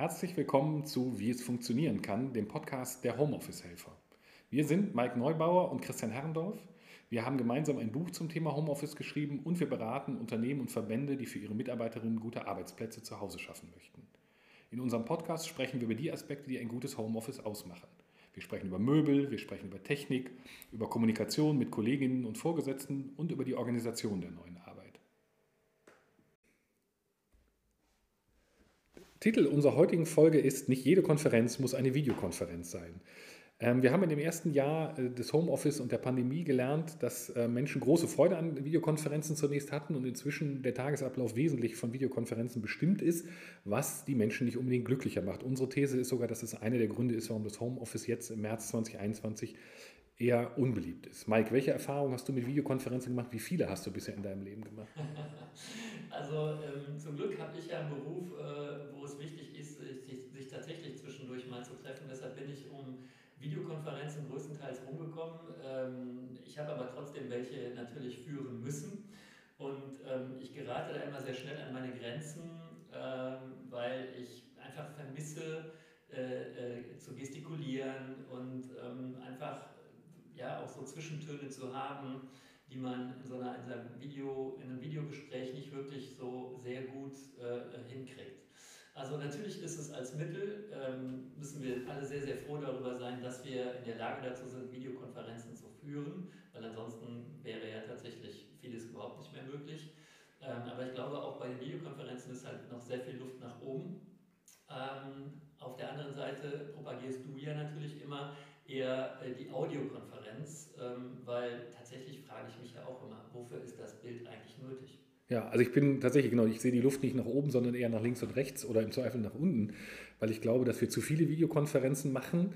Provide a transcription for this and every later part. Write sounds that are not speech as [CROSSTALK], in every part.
Herzlich willkommen zu Wie es funktionieren kann, dem Podcast der Homeoffice-Helfer. Wir sind Mike Neubauer und Christian Herrendorf. Wir haben gemeinsam ein Buch zum Thema Homeoffice geschrieben und wir beraten Unternehmen und Verbände, die für ihre Mitarbeiterinnen gute Arbeitsplätze zu Hause schaffen möchten. In unserem Podcast sprechen wir über die Aspekte, die ein gutes Homeoffice ausmachen. Wir sprechen über Möbel, wir sprechen über Technik, über Kommunikation mit Kolleginnen und Vorgesetzten und über die Organisation der neuen Arbeit. Titel unserer heutigen Folge ist Nicht jede Konferenz muss eine Videokonferenz sein. Ähm, wir haben in dem ersten Jahr äh, des Homeoffice und der Pandemie gelernt, dass äh, Menschen große Freude an Videokonferenzen zunächst hatten und inzwischen der Tagesablauf wesentlich von Videokonferenzen bestimmt ist, was die Menschen nicht unbedingt glücklicher macht. Unsere These ist sogar, dass es einer der Gründe ist, warum das Homeoffice jetzt im März 2021 eher unbeliebt ist. Mike, welche Erfahrungen hast du mit Videokonferenzen gemacht? Wie viele hast du bisher in deinem Leben gemacht? [LAUGHS] Also ähm, zum Glück habe ich ja einen Beruf, äh, wo es wichtig ist, sich, sich, tatsächlich zwischendurch mal zu treffen. Deshalb bin ich um Videokonferenzen größtenteils rumgekommen. Ähm, ich habe aber trotzdem welche natürlich führen müssen. Und ähm, ich gerate da immer sehr schnell an meine Grenzen, ähm, weil ich einfach vermisse, äh, äh, zu gestikulieren und ähm, einfach ja, auch so Zwischentöne zu haben, die man in so einer, in einem, Video, in einem Videogespräch nicht wirklich so sehr gut äh, hinkriegt. Also natürlich ist es als Mittel, ähm, müssen wir alle sehr, sehr froh darüber sein, dass wir in der Lage dazu sind, Videokonferenzen zu führen, weil ansonsten wäre ja tatsächlich vieles überhaupt nicht mehr möglich. Ähm, aber ich glaube, auch bei den Videokonferenzen ist halt noch sehr viel Luft nach oben. Ähm, auf der anderen Seite propagierst du ja natürlich immer, eher äh, die Audiokonferenz, ähm, weil tatsächlich frage ich mich ja auch immer, wofür ist das Bild eigentlich nötig? Ja, also ich bin tatsächlich, genau, ich sehe die Luft nicht nach oben, sondern eher nach links und rechts oder im Zweifel nach unten, weil ich glaube, dass wir zu viele Videokonferenzen machen.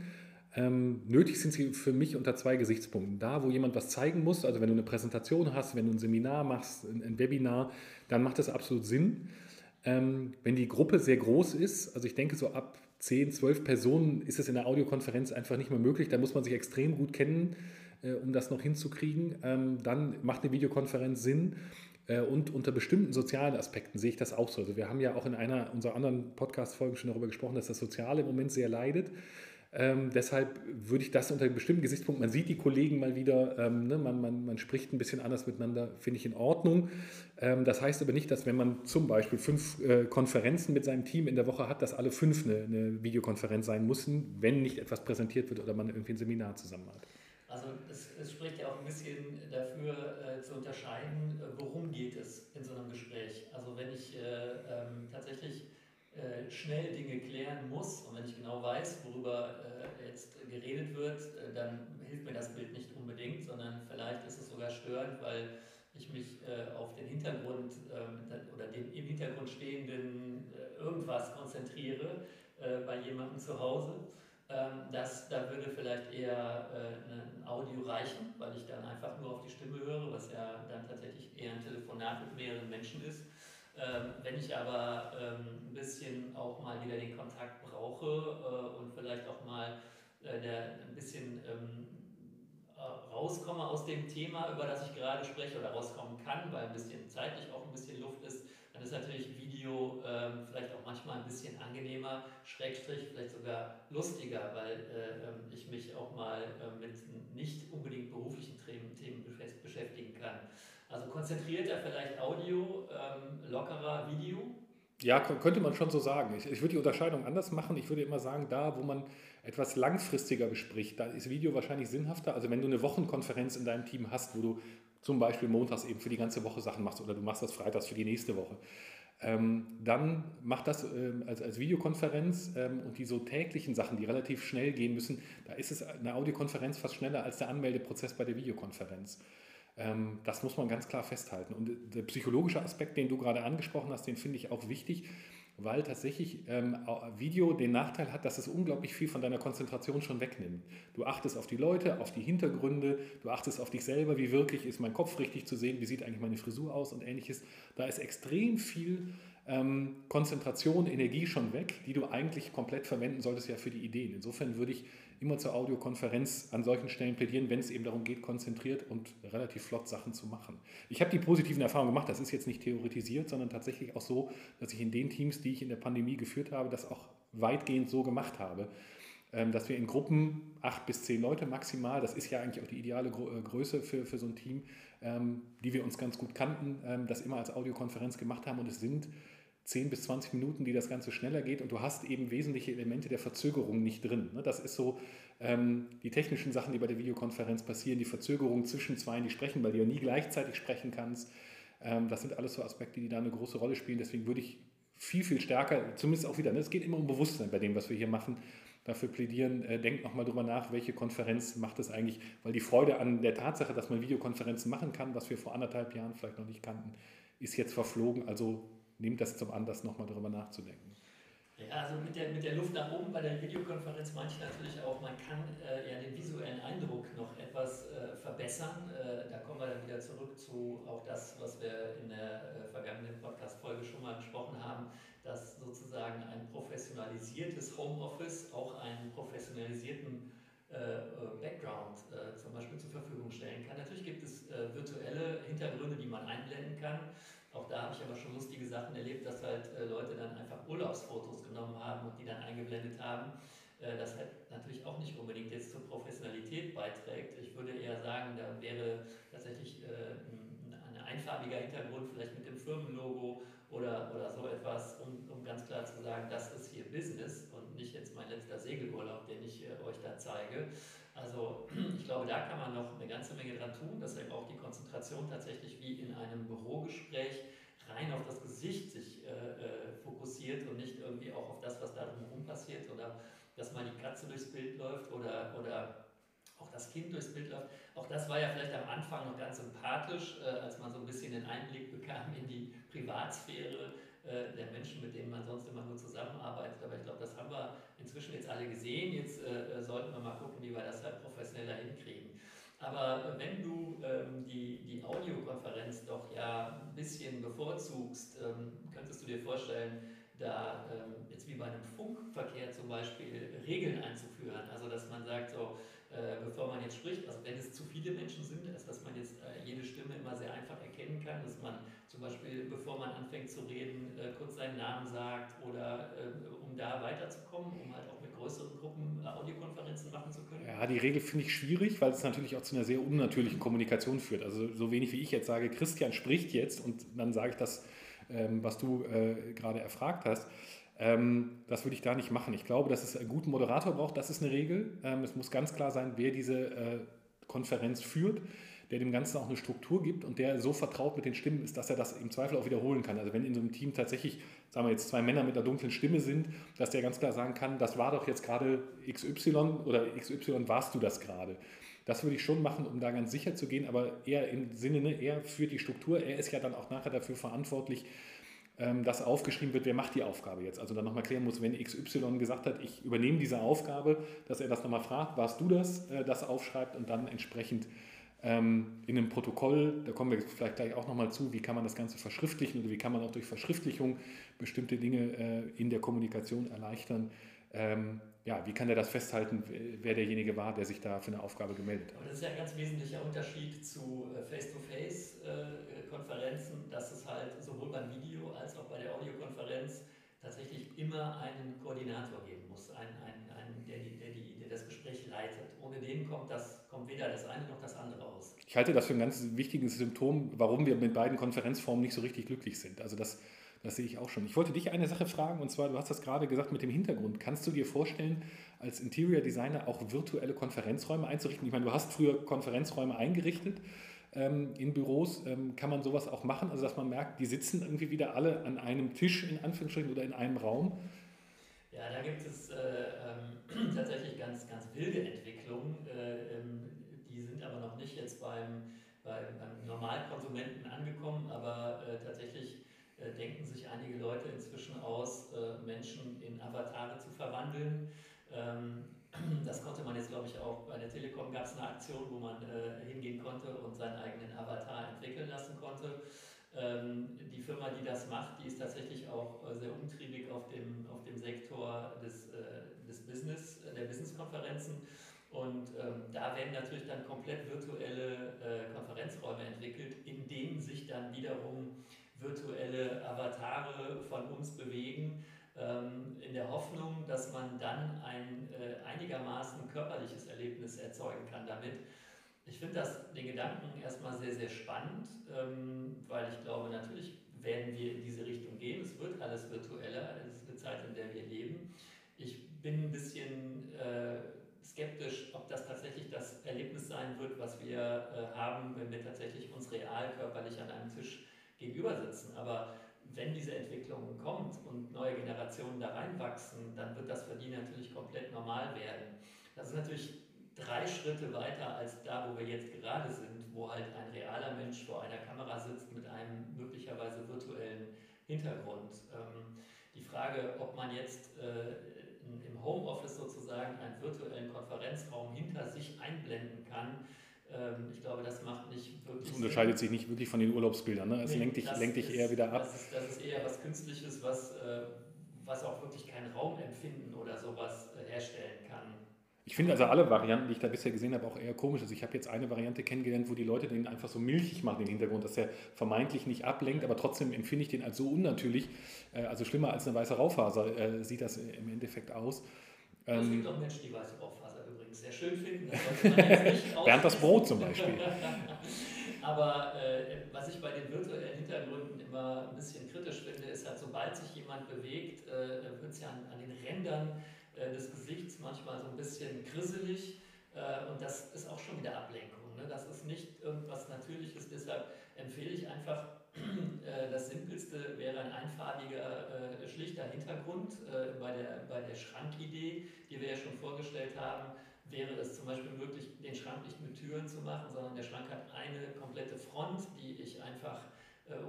Ähm, nötig sind sie für mich unter zwei Gesichtspunkten. Da, wo jemand was zeigen muss, also wenn du eine Präsentation hast, wenn du ein Seminar machst, ein, ein Webinar, dann macht das absolut Sinn. Ähm, wenn die Gruppe sehr groß ist, also ich denke so ab 10, 12 Personen ist es in der Audiokonferenz einfach nicht mehr möglich. Da muss man sich extrem gut kennen, äh, um das noch hinzukriegen. Ähm, dann macht eine Videokonferenz Sinn. Äh, und unter bestimmten sozialen Aspekten sehe ich das auch so. Also wir haben ja auch in einer unserer anderen Podcast-Folgen schon darüber gesprochen, dass das Soziale im Moment sehr leidet. Ähm, deshalb würde ich das unter einem bestimmten Gesichtspunkt, man sieht die Kollegen mal wieder, ähm, ne, man, man, man spricht ein bisschen anders miteinander, finde ich in Ordnung. Ähm, das heißt aber nicht, dass wenn man zum Beispiel fünf äh, Konferenzen mit seinem Team in der Woche hat, dass alle fünf eine, eine Videokonferenz sein müssen, wenn nicht etwas präsentiert wird oder man irgendwie ein Seminar zusammen hat. Also es, es, spricht ja auch ein bisschen dafür äh, zu unterscheiden, äh, worum geht es in so einem Gespräch. Also wenn ich äh, ähm, tatsächlich äh, schnell Dinge klären muss und wenn ich genau weiß, worüber äh, jetzt geredet wird, äh, dann hilft mir das Bild nicht unbedingt, sondern vielleicht ist es sogar störend, weil ich mich auf den Hintergrund ähm, oder den im Hintergrund stehenden irgendwas konzentriere bei jemandem zu Hause. Ähm, das, da würde vielleicht eher ein Audio reichen, weil ich dann einfach nur auf die Stimme höre, was ja dann tatsächlich eher ein Telefonat mit mehreren Menschen ist. Ähm, wenn ich aber ähm, ein bisschen auch mal wieder den Kontakt brauche äh, und vielleicht auch mal äh, der, ein bisschen ähm, äh, rauskomme aus dem Thema, über das ich gerade spreche oder rauskommen kann, weil ein bisschen zeitlich auch ein bisschen Luft ist, dann ist natürlich Video ähm, vielleicht auch manchmal ein bisschen angenehmer, Schrägstrich vielleicht sogar lustiger, weil äh, ähm, ich mich auch mal äh, mit nicht unbedingt beruflichen Themen, Themen beschäftigen kann. Also konzentrierter vielleicht Audio, ähm, lockerer Video. Ja, könnte man schon so sagen. Ich, ich, würde die Unterscheidung anders machen. Ich würde immer sagen, da, wo man etwas langfristiger bespricht, da ist Video wahrscheinlich sinnhafter. Also wenn du eine Wochenkonferenz in deinem Team hast, wo du zum Beispiel montags eben für die ganze Woche Sachen machst oder du machst das freitags für die nächste Woche, ähm, dann mach das ähm, als, als Videokonferenz ähm, und die so täglichen Sachen, die relativ schnell gehen müssen, da ist es eine Audiokonferenz fast schneller als der Anmeldeprozess bei der Videokonferenz. Ähm, das muss man ganz klar festhalten. Und der psychologische Aspekt, den du gerade angesprochen hast, den finde ich auch wichtig, weil tatsächlich ähm, Video den Nachteil hat, dass es unglaublich viel von deiner Konzentration schon wegnimmt. Du achtest auf die Leute, auf die Hintergründe, du achtest auf dich selber, wie wirklich ist mein Kopf richtig zu sehen, wie sieht eigentlich meine Frisur aus und ähnliches. Da ist extrem viel ähm, Konzentration, Energie schon weg, die du eigentlich komplett verwenden solltest ja für die Ideen. Insofern würde ich immer zur Audiokonferenz an solchen Stellen plädieren, wenn es eben darum geht, konzentriert und relativ flott Sachen zu machen. Ich habe die positiven Erfahrungen gemacht, das ist jetzt nicht theoretisiert, sondern tatsächlich auch so, dass ich in den Teams, die ich in der Pandemie geführt habe, das auch weitgehend so gemacht habe, ähm, dass wir in Gruppen acht bis zehn Leute maximal, das ist ja eigentlich auch die ideale äh, Größe für, für so ein Team, ähm, die wir uns ganz gut kannten, ähm, das immer als Audiokonferenz gemacht haben und es sind 10 bis 20 Minuten, die das Ganze schneller geht und du hast eben wesentliche Elemente der Verzögerung nicht drin. Ne? Das ist so ähm, die technischen Sachen, die bei der Videokonferenz passieren, die Verzögerung zwischen zwei, die sprechen, weil du ja nie gleichzeitig sprechen kannst. Ähm, das sind alles so Aspekte, die da eine große Rolle spielen. Deswegen würde ich viel, viel stärker, zumindest auch wieder, ne? es geht immer um Bewusstsein bei dem, was wir hier machen, dafür plädieren, äh, denkt nochmal drüber nach, welche Konferenz macht es eigentlich, weil die Freude an der Tatsache, dass man Videokonferenzen machen kann, was wir vor anderthalb Jahren vielleicht noch nicht kannten, ist jetzt verflogen. Also nehmt das zum Anlass, nochmal darüber nachzudenken. Ja, also mit der, mit der Luft nach oben bei der Videokonferenz meine ich natürlich auch, man kann äh, ja den visuellen Eindruck noch etwas äh, verbessern. Äh, da kommen wir dann wieder zurück zu auch das, was wir in der äh, vergangenen Podcast-Folge schon mal besprochen haben, dass sozusagen ein professionalisiertes Homeoffice auch einen professionalisierten äh, äh, Background zum Beispiel zur Verfügung stellen kann. Natürlich gibt es virtuelle Hintergründe, die man einblenden kann. Auch da habe ich aber schon lustige Sachen erlebt, dass halt äh, Leute dann einfach Urlaubsfotos genommen haben und die dann eingeblendet haben. Äh, das halt natürlich auch nicht unbedingt jetzt zur Professionalität beiträgt. Ich würde eher sagen, da wäre tatsächlich äh, ein, ein einfarbiger Hintergrund, vielleicht mit dem Firmenlogo oder, oder so etwas, um, um ganz klar zu sagen, das ist hier Business und nicht jetzt mein letzter Segelurlaub, den ich äh, euch da zeige. Also [CLEARS THROAT] ich glaube, da kann man noch eine ganze Menge dran tun, dass eben auch die Konzentration tatsächlich wie in einem Bürogespräch rein auf das Gesicht sich äh, äh, fokussiert und nicht irgendwie auch auf das, was da drumherum passiert oder dass mal die Katze durchs Bild läuft oder, oder auch das Kind durchs Bild läuft. Auch das war ja vielleicht am Anfang noch ganz sympathisch, äh, als man so ein bisschen den Einblick bekam in die Privatsphäre äh, der Menschen, mit denen man sonst immer nur zusammenarbeitet. Aber ich glaube, das haben wir inzwischen jetzt alle gesehen. Jetzt äh, sollten wir mal gucken, wie wir das halt professioneller hinkriegen. Aber wenn du ähm, die, die Audiokonferenz doch ja ein bisschen bevorzugst, ähm, könntest du dir vorstellen, da ähm, jetzt wie bei einem Funkverkehr zum Beispiel Regeln einzuführen. Also dass man sagt, so, äh, bevor man jetzt spricht, also wenn es zu viele Menschen sind, ist, dass man jetzt äh, jede Stimme immer sehr einfach erkennen kann, dass man zum Beispiel, bevor man anfängt zu reden, äh, kurz seinen Namen sagt oder um da weiterzukommen, um halt auch mit größeren Gruppen Audiokonferenzen machen zu können? Ja, die Regel finde ich schwierig, weil es natürlich auch zu einer sehr unnatürlichen Kommunikation führt. Also so wenig wie ich jetzt sage, Christian spricht jetzt und dann sage ich das, ähm, was du gerade erfragt hast. Ähm, das würde ich da nicht machen. Ich glaube, dass es einen guten Moderator braucht, das ist eine Regel. Ähm, es muss ganz klar sein, wer diese äh, Konferenz führt, der dem Ganzen auch eine Struktur gibt und der so vertraut mit den Stimmen ist, dass er das im Zweifel auch wiederholen kann. Also wenn in so einem Team tatsächlich, sagen wir jetzt zwei Männer mit einer dunklen Stimme sind, dass der ganz klar sagen kann, das war doch jetzt gerade XY oder XY warst du das gerade. Das würde ich schon machen, um da ganz sicher zu gehen, aber eher im Sinne, ne, er führt die Struktur, er ist ja dann auch nachher dafür verantwortlich, ähm, dass aufgeschrieben wird, wer macht die Aufgabe jetzt. Also dann nochmal klären muss, wenn XY gesagt hat, ich übernehme diese Aufgabe, dass er das nochmal fragt, warst du das, äh, das aufschreibt und dann entsprechend ähm, in einem Protokoll, da kommen wir vielleicht gleich auch nochmal zu, wie kann man das Ganze verschriftlichen oder wie kann man auch durch Verschriftlichung bestimmte Dinge äh, in der Kommunikation erleichtern. Ähm, ja, wie kann er das festhalten, wer derjenige war, der sich da für eine Aufgabe gemeldet hat? Und das ist ja ein ganz wesentlicher Unterschied zu äh, Face-to-Face-Konferenzen, dass es halt sowohl beim Video als auch bei der Audiokonferenz tatsächlich immer einen Koordinator geben muss, einen, einen, einen der, die, der, die, der das Gespräch leitet. Ohne den kommt, das, kommt weder das eine noch das andere aus. Ich halte das für ein ganz wichtiges Symptom, warum wir mit beiden Konferenzformen nicht so richtig glücklich sind. Also das das sehe ich auch schon. Ich wollte dich eine Sache fragen, und zwar, du hast das gerade gesagt mit dem Hintergrund. Kannst du dir vorstellen, als Interior Designer auch virtuelle Konferenzräume einzurichten? Ich meine, du hast früher Konferenzräume eingerichtet ähm, in Büros. Ähm, kann man sowas auch machen? Also, dass man merkt, die sitzen irgendwie wieder alle an einem Tisch, in Anführungsstrichen, oder in einem Raum? Ja, da gibt es äh, ähm, [CLEARS THROAT] tatsächlich ganz, ganz wilde Entwicklungen. Äh, ähm, die sind aber noch nicht jetzt beim, beim, beim Normalkonsumenten angekommen, aber äh, tatsächlich denken sich einige Leute inzwischen aus, äh, Menschen in Avatare zu verwandeln. Ähm, [CLEARS THROAT] das konnte man jetzt, glaube ich, auch bei der Telekom gab es eine Aktion, wo man äh, hingehen konnte und seinen eigenen Avatar entwickeln lassen konnte. Ähm, die Firma, die das macht, die ist tatsächlich auch äh, sehr umtriebig auf dem, auf dem Sektor des, äh, des Business, der Business-Konferenzen. Und ähm, da werden natürlich dann komplett virtuelle äh, Konferenzräume entwickelt, in denen sich dann wiederum virtuelle Avatare von uns bewegen, ähm, in der Hoffnung, dass man dann ein äh, einigermaßen körperliches Erlebnis erzeugen kann damit. Ich finde den Gedanken erstmal sehr, sehr spannend, ähm, weil ich glaube, natürlich werden wir in diese Richtung gehen. Es wird alles virtueller. Es ist eine Zeit, in der wir leben. Ich bin ein bisschen äh, skeptisch, ob das tatsächlich das Erlebnis sein wird, was wir äh, haben, wenn wir tatsächlich uns real körperlich an einem Tisch gegenüber sitzen. Aber wenn diese Entwicklung kommt und neue Generationen da reinwachsen, dann wird das für die natürlich komplett normal werden. Das ist natürlich drei Schritte weiter als da, wo wir jetzt gerade sind, wo halt ein realer Mensch vor einer Kamera sitzt mit einem möglicherweise virtuellen Hintergrund. Ähm, die Frage, ob man jetzt äh, im Homeoffice sozusagen einen virtuellen Konferenzraum hinter sich einblenden kann, ich glaube, das macht nicht wirklich. Das unterscheidet Sinn. sich nicht wirklich von den Urlaubsbildern. Ne? Es nee, lenkt, dich, lenkt dich eher wieder ab. Das ist, das ist eher was Künstliches, was, äh, was auch wirklich kein Raumempfinden oder sowas äh, herstellen kann. Ich finde also alle Varianten, die ich da bisher gesehen habe, auch eher komisch. Also ich habe jetzt eine Variante kennengelernt, wo die Leute den einfach so milchig machen, den Hintergrund, dass er vermeintlich nicht ablenkt, aber trotzdem empfinde ich den als so unnatürlich, äh, also schlimmer als eine weiße Raufaser sieht das im Endeffekt aus. es gibt ähm, auch Menschen, die weiße Raufaser übrigens sehr schön finden. Das [LAUGHS] Bernd das Brot zum Beispiel. [LAUGHS] aber äh, was ich bei den virtuellen Hintergründen immer ein bisschen kritisch finde, ist halt, sobald sich jemand bewegt, äh, wird es ja an, an den Rändern äh, des Gesichts manchmal so ein bisschen krisselig äh, und das ist auch schon wieder Ablenkung. Ne? Das ist nicht irgendwas Natürliches, deshalb empfehle ich einfach, [CLEARS THROAT] äh, das Simpelste wäre ein einfarbiger, schlichter Hintergrund. Bei der, bei der Schrankidee, die wir ja schon vorgestellt haben, wäre es zum Beispiel möglich, den Schrank nicht mit Türen zu machen, sondern der Schrank hat eine komplette Front, die ich einfach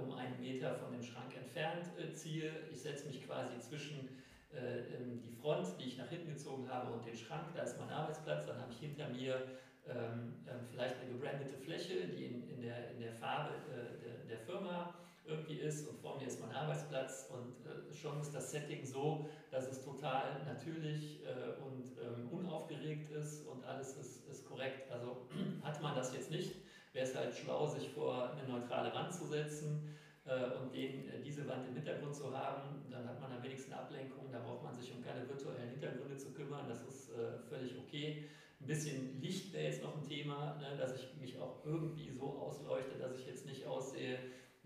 um einen Meter von dem Schrank entfernt ziehe. Ich setze mich quasi zwischen äh, ähm, die Front, die ich nach hinten gezogen habe und den Schrank, da ist mein Arbeitsplatz, dann habe ich hinter mir ähm, ähm, vielleicht eine gebrandete Fläche, die in, in, der, in der Farbe äh, der, der, Firma irgendwie ist und vor mir ist mein Arbeitsplatz und äh, schon ist das Setting so, dass es total natürlich äh, und ähm, unaufgeregt ist und alles ist, ist korrekt. Also [CLEARS THROAT] hat man das jetzt nicht, wäre es halt schlau, sich vor eine neutrale Wand zu setzen äh, und den, äh, diese Wand im Hintergrund zu haben, dann hat man am wenigsten Ablenkung, da braucht man sich um keine virtuellen Hintergründe zu kümmern, das ist äh, völlig okay. Ein bisschen Licht wäre jetzt noch ein Thema, ne, dass ich mich auch irgendwie so ausleuchte, dass ich jetzt nicht aussehe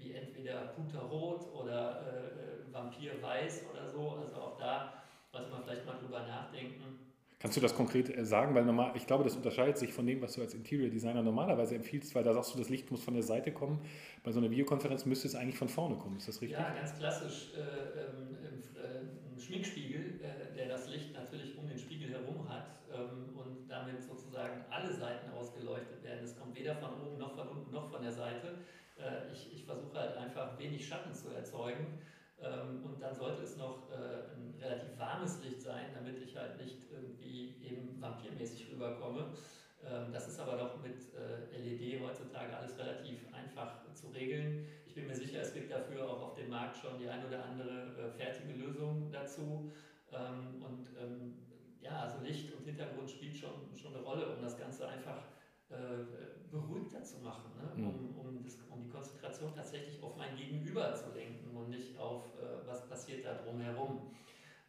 wie entweder Puterrot oder äh, Vampir-Weiß oder so. Also auch da sollte man vielleicht mal drüber nachdenken Kannst du das konkret äh, sagen? Weil normal, ich glaube, das unterscheidet sich von dem, was du als Interior Designer normalerweise empfiehlst, weil da sagst du, das Licht muss von der Seite kommen. Bei so einer Videokonferenz müsste es eigentlich von vorne kommen. Ist das richtig? Ja, ganz klassisch. Äh, ähm, äh, ein Schminkspiegel, äh, der das Licht natürlich um den Spiegel herum hat ähm, und damit sozusagen alle Seiten ausgeleuchtet werden. Es kommt weder von oben noch von unten noch von der Seite. Äh, ich, ich versuche halt einfach wenig Schatten zu erzeugen. Ähm, und dann sollte es noch äh, ein relativ warmes Licht sein, damit ich halt nicht irgendwie eben vampirmäßig rüberkomme. Ähm, das ist aber doch mit äh, LED heutzutage alles relativ einfach zu regeln. Ich bin mir sicher, es gibt dafür auch auf dem Markt schon die ein oder andere äh, fertige Lösung dazu. Ähm, und ja, also Licht und Hintergrund spielt schon, schon eine Rolle, um das Ganze einfach beruhigter zu machen, ne? Mhm. um, um, das, um, die Konzentration tatsächlich auf mein Gegenüber zu lenken und nicht auf, äh, was passiert da drumherum.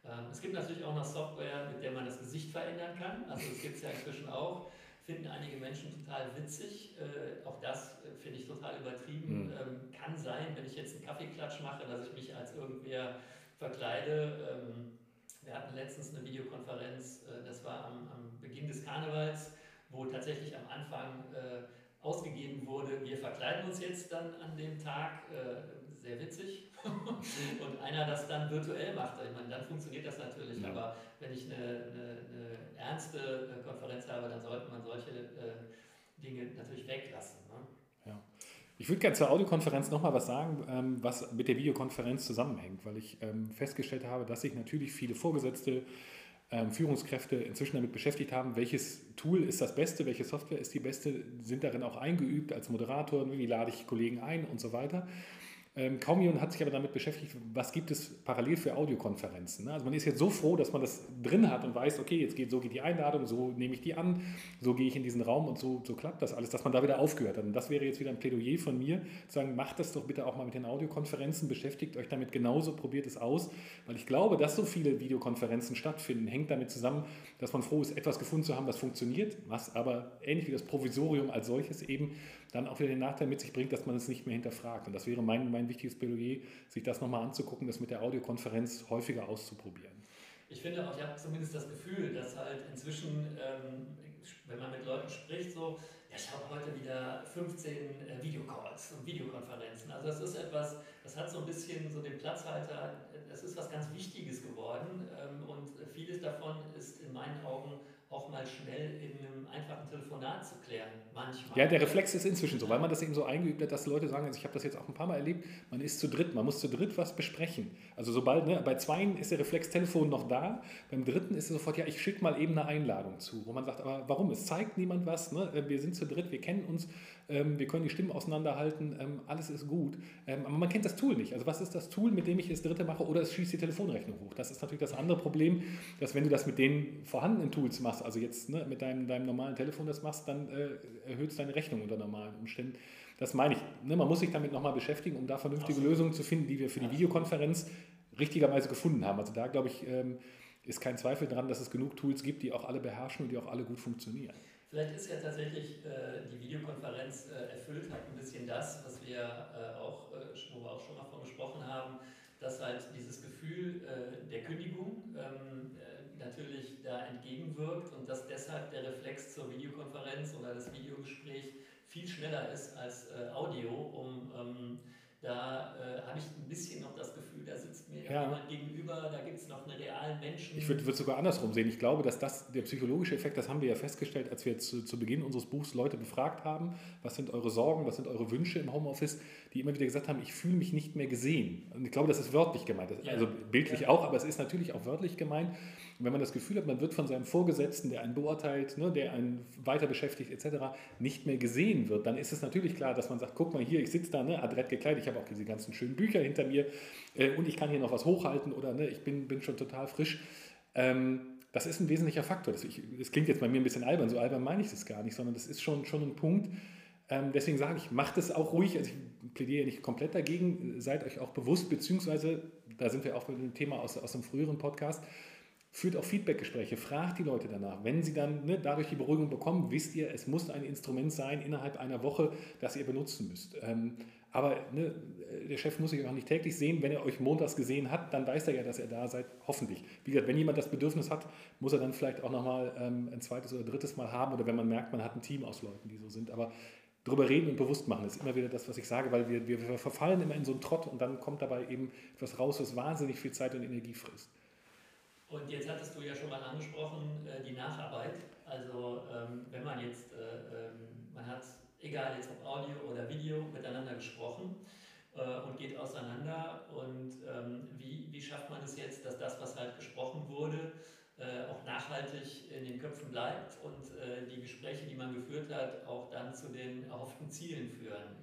Ähm, es gibt natürlich auch noch Software, mit der man das Gesicht verändern kann. Also das gibt es ja inzwischen auch. Finden einige Menschen total witzig. Äh, auch das äh, finde ich total übertrieben. Mhm. Ähm, kann sein, wenn ich jetzt einen Kaffeeklatsch mache, dass ich mich als irgendwer verkleide. Ähm, wir hatten letztens eine Videokonferenz, äh, das war am, am Beginn des Karnevals wo tatsächlich am Anfang äh, ausgegeben wurde, wir verkleiden uns jetzt dann an dem Tag, äh, sehr witzig, [LAUGHS] und einer das dann virtuell macht. Ich meine, dann funktioniert das natürlich, ja. aber wenn ich eine, eine, eine, ernste äh, Konferenz habe, dann sollte man solche äh, Dinge natürlich weglassen. Ne? Ja. Ich würde gerne zur Audiokonferenz nochmal was sagen, ähm, was mit der Videokonferenz zusammenhängt, weil ich ähm, festgestellt habe, dass sich natürlich viele Vorgesetzte Führungskräfte inzwischen damit beschäftigt haben, welches Tool ist das Beste, welche Software ist die beste, sind darin auch eingeübt als Moderator, wie lade ich Kollegen ein und so weiter. Ähm, jemand hat sich aber damit beschäftigt, was gibt es parallel für Audiokonferenzen. Ne? Also man ist jetzt so froh, dass man das drin hat und weiß, okay, jetzt geht, so geht die Einladung, so nehme ich die an, so gehe ich in diesen Raum und so, so klappt das alles, dass man da wieder aufgehört hat. Und das wäre jetzt wieder ein Plädoyer von mir, zu sagen, macht das doch bitte auch mal mit den Audiokonferenzen, beschäftigt euch damit genauso, probiert es aus, weil ich glaube, dass so viele Videokonferenzen stattfinden, hängt damit zusammen, dass man froh ist, etwas gefunden zu haben, was funktioniert, was aber ähnlich wie das Provisorium als solches eben dann auch wieder den Nachteil mit sich bringt, dass man es nicht mehr hinterfragt. Und das wäre mein, mein wichtiges Plädoyer, sich das nochmal anzugucken, das mit der Audiokonferenz häufiger auszuprobieren. Ich finde auch, ich habe zumindest das Gefühl, dass halt inzwischen, ähm, wenn man mit Leuten spricht, so, ja, ich habe heute wieder 15 äh, Videocalls und Videokonferenzen. Also das ist etwas, das hat so ein bisschen so den Platzhalter, das ist was ganz Wichtiges geworden ähm, und vieles davon ist in meinen Augen auch mal schnell in einem einfachen Telefonat zu klären, manchmal. Ja, der Reflex ist inzwischen so, weil man das eben so eingeübt hat, dass Leute sagen, also ich habe das jetzt auch ein paar Mal erlebt, man ist zu dritt, man muss zu dritt was besprechen. Also sobald, ne, bei zweien ist der Reflex Telefon noch da, beim dritten ist es sofort, ja, ich schicke mal eben eine Einladung zu, wo man sagt, aber warum? Es zeigt niemand was, ne? wir sind zu dritt, wir kennen uns, ähm, wir können die Stimmen auseinanderhalten, ähm, alles ist gut. Ähm, aber man kennt das Tool nicht. Also was ist das Tool, mit dem ich das dritte mache oder es schießt die Telefonrechnung hoch? Das ist natürlich das andere Problem, dass wenn du das mit den vorhandenen Tools machst, also jetzt ne, mit deinem, deinem normalen Telefon das machst, dann äh, erhöht es deine Rechnung unter normalen Umständen. Das meine ich. Ne, man muss sich damit nochmal beschäftigen, um da vernünftige Absolut. Lösungen zu finden, die wir für die Videokonferenz richtigerweise gefunden haben. Also da glaube ich, ist kein Zweifel daran, dass es genug Tools gibt, die auch alle beherrschen und die auch alle gut funktionieren. Vielleicht ist ja tatsächlich äh, die Videokonferenz äh, erfüllt hat ein bisschen das, was wir äh, auch, äh, wo wir auch schon mal von gesprochen haben, dass halt dieses Gefühl äh, der Kündigung ähm, äh, natürlich da entgegenwirkt und dass deshalb der Reflex zur Videokonferenz oder das Videogespräch viel schneller ist als Audio, um ähm, da äh, habe ich ein bisschen noch das Gefühl, da sitzt mir ja. jemand gegenüber, da gibt es noch einen realen Menschen. Ich würde würd sogar andersrum sehen. Ich glaube, dass das der psychologische Effekt, das haben wir ja festgestellt, als wir zu, zu Beginn unseres Buchs Leute befragt haben, was sind eure Sorgen, was sind eure Wünsche im Homeoffice, die immer wieder gesagt haben, ich fühle mich nicht mehr gesehen. Und ich glaube, das ist wörtlich gemeint. Ja. Also bildlich ja. auch, aber es ist natürlich auch wörtlich gemeint. Wenn man das Gefühl hat, man wird von seinem Vorgesetzten, der einen beurteilt, ne, der einen weiter beschäftigt etc., nicht mehr gesehen wird, dann ist es natürlich klar, dass man sagt, guck mal hier, ich sitze da, ne, adrett gekleidet, ich habe auch diese ganzen schönen Bücher hinter mir äh, und ich kann hier noch was hochhalten oder ne, ich bin, bin schon total frisch. Ähm, das ist ein wesentlicher Faktor. Das, ich, das, klingt jetzt bei mir ein bisschen albern, so albern meine ich das gar nicht, sondern das ist schon, schon ein Punkt. Ähm, deswegen sage ich, macht es auch ruhig. Also ich plädiere nicht komplett dagegen. Seid euch auch bewusst, beziehungsweise, da sind wir auch bei dem Thema aus, aus einem früheren Podcast, führt auch Feedbackgespräche, fragt die Leute danach. Wenn sie dann ne, dadurch die Beruhigung bekommen, wisst ihr, es muss ein Instrument sein innerhalb einer Woche, das ihr benutzen müsst. Ähm, aber ne, der Chef muss sich auch nicht täglich sehen. Wenn er euch montags gesehen hat, dann weiß er ja, dass ihr da seid, hoffentlich. Wie gesagt, wenn jemand das Bedürfnis hat, muss er dann vielleicht auch nochmal ähm, ein zweites oder drittes Mal haben oder wenn man merkt, man hat ein Team aus Leuten, die so sind. Aber drüber reden und bewusst machen, ist immer wieder das, was ich sage, weil wir, wir verfallen immer in so einen Trott und dann kommt dabei eben etwas raus, was wahnsinnig viel Zeit und Energie frisst. Und jetzt hattest du ja schon mal angesprochen, äh, die Nacharbeit. Also ähm, wenn man jetzt, äh, ähm, man hat, egal jetzt ob Audio oder Video, miteinander gesprochen äh, und geht auseinander. Und ähm, wie, wie schafft man es jetzt, dass das, was halt gesprochen wurde, auch nachhaltig in den Köpfen bleibt und die Gespräche, die man geführt hat, auch dann zu den erhofften Zielen führen?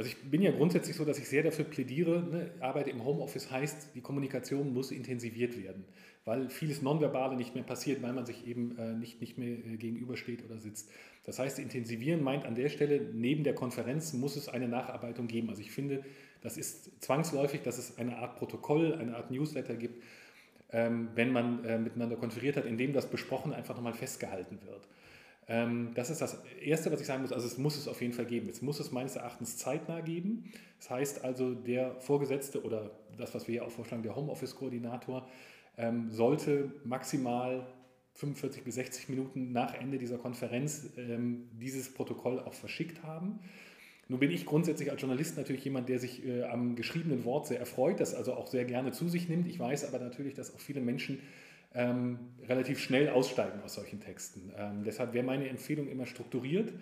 Also ich bin ja grundsätzlich so, dass ich sehr dafür plädiere, ne, Arbeit im Homeoffice heißt, die Kommunikation muss intensiviert werden weil vieles Nonverbale nicht mehr passiert, weil man sich eben äh, nicht, nicht mehr äh, gegenübersteht oder sitzt. Das heißt, intensivieren meint an der Stelle, neben der Konferenz muss es eine Nacharbeitung geben. Also ich finde, das ist zwangsläufig, dass es eine Art Protokoll, eine Art Newsletter gibt, ähm, wenn man äh, miteinander konferiert hat, in dem das Besprochene einfach nochmal festgehalten wird. Ähm, das ist das Erste, was ich sagen muss. Also es muss es auf jeden Fall geben. Es muss es meines Erachtens zeitnah geben. Das heißt also, der Vorgesetzte oder das, was wir hier auch vorschlagen, der Homeoffice-Koordinator, ähm, sollte maximal 45 bis 60 Minuten nach Ende dieser Konferenz ähm, dieses Protokoll auch verschickt haben. Nun bin ich grundsätzlich als Journalist natürlich jemand, der sich äh, am geschriebenen Wort sehr erfreut, das also auch sehr gerne zu sich nimmt. Ich weiß aber natürlich, dass auch viele Menschen ähm, relativ schnell aussteigen aus solchen Texten. Ähm, deshalb wäre meine Empfehlung immer strukturiert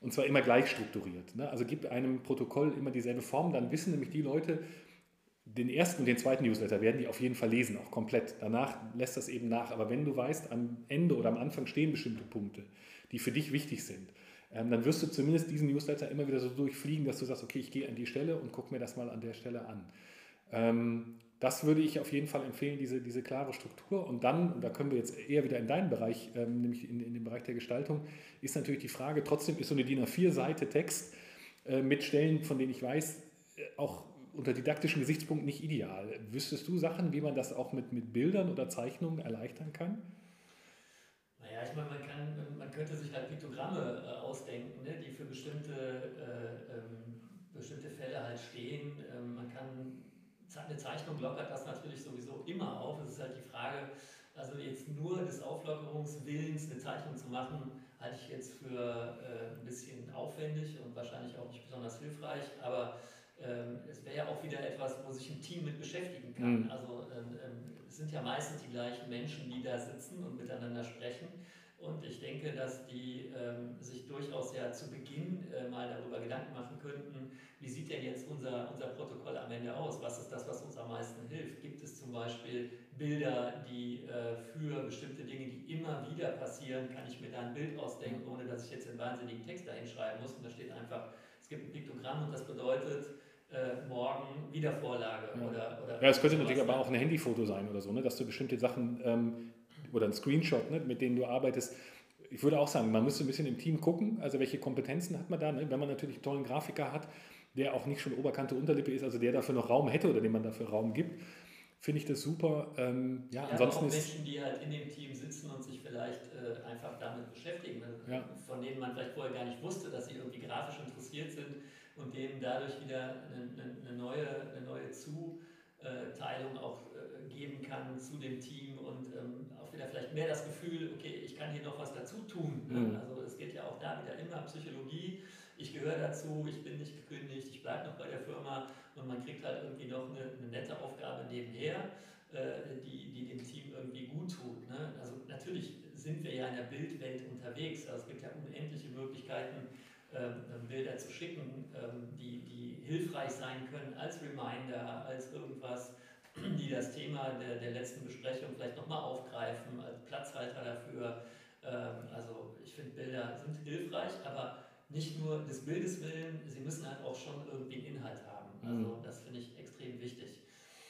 und zwar immer gleich strukturiert. Ne? Also gibt einem Protokoll immer dieselbe Form, dann wissen nämlich die Leute, den ersten und den zweiten Newsletter werden die auf jeden Fall lesen, auch komplett. Danach lässt das eben nach. Aber wenn du weißt, am Ende oder am Anfang stehen bestimmte Punkte, die für dich wichtig sind, ähm, dann wirst du zumindest diesen Newsletter immer wieder so durchfliegen, dass du sagst, okay, ich gehe an die Stelle und gucke mir das mal an der Stelle an. Ähm, das würde ich auf jeden Fall empfehlen, diese, diese klare Struktur. Und dann, und da können wir jetzt eher wieder in deinen Bereich, ähm, nämlich in, in den Bereich der Gestaltung, ist natürlich die Frage, trotzdem ist so eine DIN A4-Seite Text äh, mit Stellen, von denen ich weiß, äh, auch unter didaktischen Gesichtspunkten nicht ideal. Wüsstest du Sachen, wie man das auch mit, mit Bildern oder Zeichnungen erleichtern kann? Naja, ich meine, man, kann, man könnte sich halt Piktogramme äh, ausdenken, ne, die für bestimmte, äh, ähm, bestimmte Fälle halt stehen. Ähm, man kann eine Zeichnung lockert das natürlich sowieso immer auf. Es ist halt die Frage, also jetzt nur des Auflockerungswillens eine Zeichnung zu machen, halte ich jetzt für äh, ein bisschen aufwendig und wahrscheinlich auch nicht besonders hilfreich, aber ähm, es wäre ja auch wieder etwas, wo sich ein Team mit beschäftigen kann. Mhm. Also ähm, ähm, es sind ja meistens die gleichen Menschen, die da sitzen und miteinander sprechen. Und ich denke, dass die ähm, sich durchaus ja zu Beginn äh, mal darüber Gedanken machen könnten, wie sieht denn jetzt unser, unser Protokoll am Ende aus? Was ist das, was uns am meisten hilft? Gibt es zum Beispiel Bilder, die äh, für bestimmte Dinge, die immer wieder passieren, kann ich mir da ein Bild ausdenken, ohne dass ich jetzt einen wahnsinnigen Text dahin schreiben muss? Und da steht einfach, es gibt ein Piktogramm und das bedeutet, äh, morgen Wiedervorlage. Ja. Oder, oder ja, es könnte natürlich aber auch ein Handyfoto sein oder so, ne? dass du bestimmte Sachen ähm, oder ein Screenshot, ne, mit denen du arbeitest, ich würde auch sagen, man müsste ein bisschen im Team gucken, also welche Kompetenzen hat man da. Ne? Wenn man natürlich einen tollen Grafiker hat, der auch nicht schon Oberkante Unterlippe ist, also der dafür noch Raum hätte oder dem man dafür Raum gibt, finde ich das super. Ähm, ja, ja, ansonsten auch Menschen, die halt in dem Team sitzen und sich vielleicht äh, einfach damit beschäftigen, ne? ja. von denen man vielleicht vorher gar nicht wusste, dass sie irgendwie grafisch interessiert sind und denen dadurch wieder eine, eine neue, eine neue Zuteilung auch äh, geben kann zu dem Team und ähm, auch wieder vielleicht mehr das Gefühl, okay, ich kann hier noch was dazu tun. Ne? Mhm. Also es geht ja auch da wieder immer Psychologie ich gehöre dazu, ich bin nicht gekündigt, ich bleibe noch bei der Firma und man kriegt halt irgendwie noch eine, eine nette Aufgabe nebenher, äh, die, die dem Team irgendwie gut tut. Ne? Also natürlich sind wir ja in der Bildwelt unterwegs, also es gibt ja unendliche Möglichkeiten, ähm, ähm Bilder zu schicken, ähm, die, die hilfreich sein können als Reminder, als irgendwas, [CLEARS THROAT] die das Thema der, der letzten Besprechung vielleicht nochmal aufgreifen, als Platzhalter dafür. Ähm, also ich finde, Bilder sind hilfreich, aber nicht nur des Bildes willen, sie müssen halt auch schon irgendwie einen Inhalt haben. Also mhm. das finde ich extrem wichtig.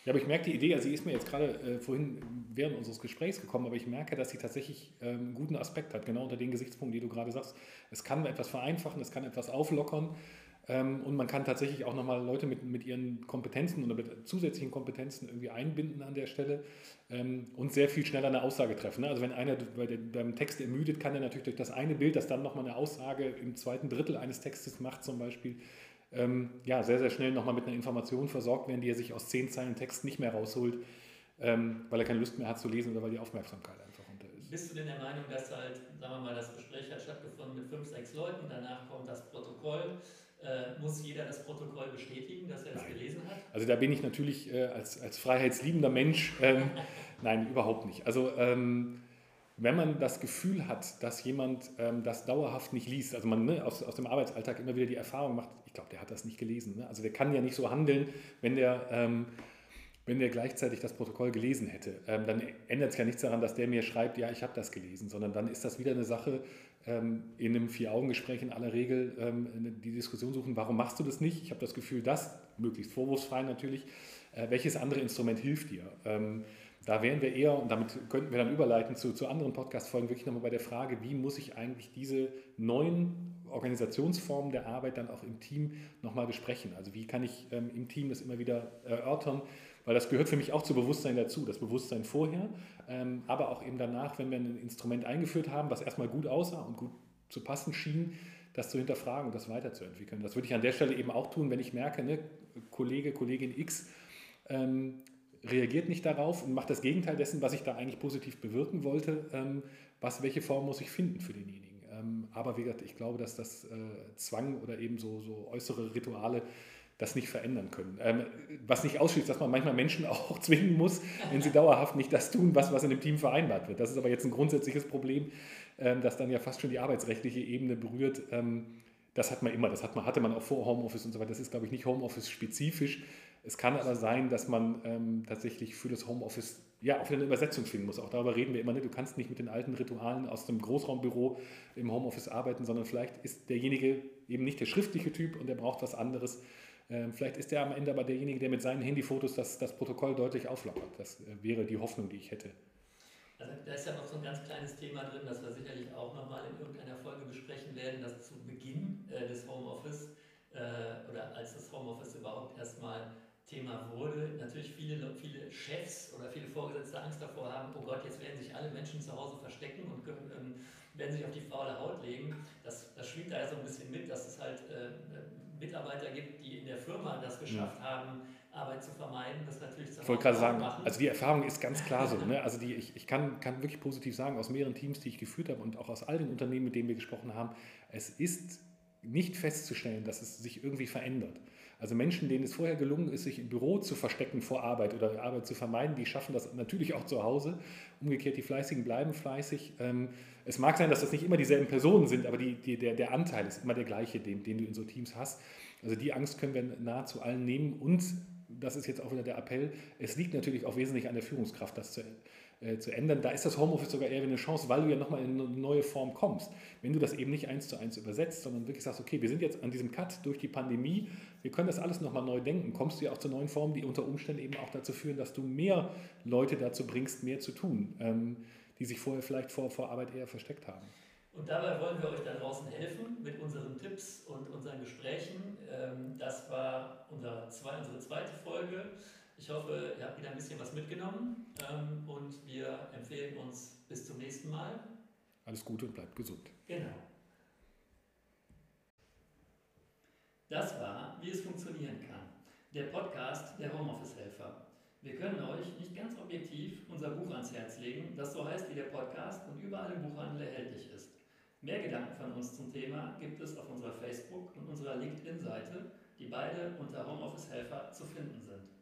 Ja, aber ich merke die Idee, also sie ist mir jetzt gerade äh, vorhin während unseres Gesprächs gekommen, aber ich merke, dass sie tatsächlich ähm, einen guten Aspekt hat, genau unter den Gesichtspunkten, die du gerade sagst. Es kann etwas vereinfachen, es kann etwas auflockern ähm, und man kann tatsächlich auch nochmal Leute mit, mit ihren Kompetenzen oder mit zusätzlichen Kompetenzen irgendwie einbinden an der Stelle ähm, und sehr viel schneller eine Aussage treffen. Ne? Also wenn einer bei dem, beim Text ermüdet, kann er natürlich durch das eine Bild, das dann nochmal eine Aussage im zweiten Drittel eines Textes macht zum Beispiel, ähm, ja, sehr, sehr schnell nochmal mit einer Information versorgt werden, die er sich aus zehn Zeilen Text nicht mehr rausholt, weil er keine Lust mehr hat zu lesen oder weil die Aufmerksamkeit einfach unter ist. Bist du denn der Meinung, dass halt, sagen wir mal, das Gespräch hat stattgefunden mit fünf, sechs Leuten, danach kommt das Protokoll, äh, muss jeder das Protokoll bestätigen, dass er es gelesen hat? Also da bin ich natürlich äh, als, als freiheitsliebender Mensch, ähm, [LAUGHS] nein, überhaupt nicht. Also ähm, wenn man das Gefühl hat, dass jemand ähm, das dauerhaft nicht liest, also man ne, aus, aus dem Arbeitsalltag immer wieder die Erfahrung macht, ich glaube, der hat das nicht gelesen. Ne? Also der kann ja nicht so handeln, wenn der ähm, wenn der gleichzeitig das Protokoll gelesen hätte, ähm, dann ändert es ja nichts daran, dass der mir schreibt, ja, ich habe das gelesen, sondern dann ist das wieder eine Sache, ähm, in einem Vier-Augen-Gespräch in aller Regel ähm, die Diskussion suchen, warum machst du das nicht? Ich habe das Gefühl, das, möglichst vorwurfsfrei natürlich, äh, welches andere Instrument hilft dir? Ähm, da wären wir eher, und damit könnten wir dann überleiten zu, zu anderen Podcast-Folgen, wirklich nochmal bei der Frage, wie muss ich eigentlich diese neuen Organisationsformen der Arbeit dann auch im Team nochmal besprechen? Also wie kann ich ähm, im Team das immer wieder erörtern? Weil das gehört für mich auch zu Bewusstsein dazu. Das Bewusstsein vorher, ähm, aber auch eben danach, wenn wir ein Instrument eingeführt haben, was erstmal gut aussah und gut zu passen schien, das zu hinterfragen und das weiterzuentwickeln. Das würde ich an der Stelle eben auch tun, wenn ich merke, ne, Kollege, Kollegin X ähm, reagiert nicht darauf und macht das Gegenteil dessen, was ich da eigentlich positiv bewirken wollte. Ähm, was, welche Form muss ich finden für denjenigen? Ähm, aber wie gesagt, ich glaube, dass das äh, Zwang oder eben so, so äußere Rituale das nicht verändern können. Ähm, was nicht ausschließt, dass man manchmal Menschen [LAUGHS] auch zwingen muss, wenn sie dauerhaft nicht das tun, was, was in dem Team vereinbart wird. Das ist aber jetzt ein grundsätzliches Problem, ähm, das dann ja fast schon die arbeitsrechtliche Ebene berührt. Das hat man immer, das hat man, hatte man auch vor Homeoffice und so weiter. Das ist, glaube ich, nicht Homeoffice-spezifisch. Es kann aber sein, dass man ähm, tatsächlich für das Homeoffice ja auch eine Übersetzung finden muss. Auch darüber reden wir immer. Ne? Du kannst nicht mit den alten Ritualen aus dem Großraumbüro im Homeoffice arbeiten, sondern vielleicht ist derjenige eben nicht der schriftliche Typ und der braucht was anderes. Ähm, vielleicht ist er am Ende aber derjenige, der mit seinen Handyfotos das, das Protokoll deutlich auflockert. Das äh, wäre die Hoffnung, die ich hätte. Also da ist ja noch so ein ganz kleines Thema drin, das wir sicherlich auch nochmal in irgendeiner Folge besprechen werden, dass zu Beginn äh, des Homeoffice äh, oder als das Homeoffice überhaupt erstmal Thema wurde, natürlich viele, viele Chefs oder viele Vorgesetzte Angst davor haben, oh Gott, jetzt werden sich alle Menschen zu Hause verstecken und können, ähm, werden sich auf die faule Haut legen. Das, das schwingt da ja so ein bisschen mit, dass es halt äh, Mitarbeiter gibt, die in der Firma das geschafft ja. haben, Arbeit zu vermeiden, das natürlich zu Ich wollte gerade sagen, machen. also die Erfahrung ist ganz klar so. Ne? [LAUGHS] Also die, ich, ich kann, kann wirklich positiv sagen, aus mehreren Teams, die ich geführt habe und auch aus all den Unternehmen, mit denen wir gesprochen haben, es ist nicht festzustellen, dass es sich irgendwie verändert. Also Menschen, denen es vorher gelungen ist, sich im Büro zu verstecken vor Arbeit oder Arbeit zu vermeiden, die schaffen das natürlich auch zu Hause. Umgekehrt, die Fleißigen bleiben fleißig. Ähm, es mag sein, dass das nicht immer dieselben Personen sind, aber die, die, der, der Anteil ist immer der gleiche, den, den du in so Teams hast. Also die Angst können wir nahezu allen nehmen und das ist jetzt auch wieder der Appell, es liegt natürlich auch wesentlich an der Führungskraft, das zu, äh, zu ändern. Da ist das Homeoffice sogar eher eine Chance, weil du ja nochmal in eine neue Form kommst. Wenn du das eben nicht eins zu eins übersetzt, sondern wirklich sagst, okay, wir sind jetzt an diesem Cut durch die Pandemie, wir können das alles nochmal neu denken, kommst du ja auch zu neuen Formen, die unter Umständen eben auch dazu führen, dass du mehr Leute dazu bringst, mehr zu tun, ähm, die sich vorher vielleicht vor, vor Arbeit eher versteckt haben. Und dabei wollen wir euch da draußen helfen mit unseren Tipps und unseren Gesprächen. Ähm, das war unsere zweite Folge. Ich hoffe, ihr habt wieder ein bisschen was mitgenommen ähm, und wir empfehlen uns bis zum nächsten Mal. Alles Gute und bleibt gesund. Genau. Das war, wie es funktionieren kann. Der Podcast der Homeoffice-Helfer. Wir können euch nicht ganz objektiv unser Buch ans Herz legen, das so heißt wie der Podcast und überall im Buchhandel erhältlich ist. Mehr Gedanken von uns zum Thema gibt es auf unserer Facebook- und unserer LinkedIn-Seite, die beide unter Homeoffice Helfer zu finden sind.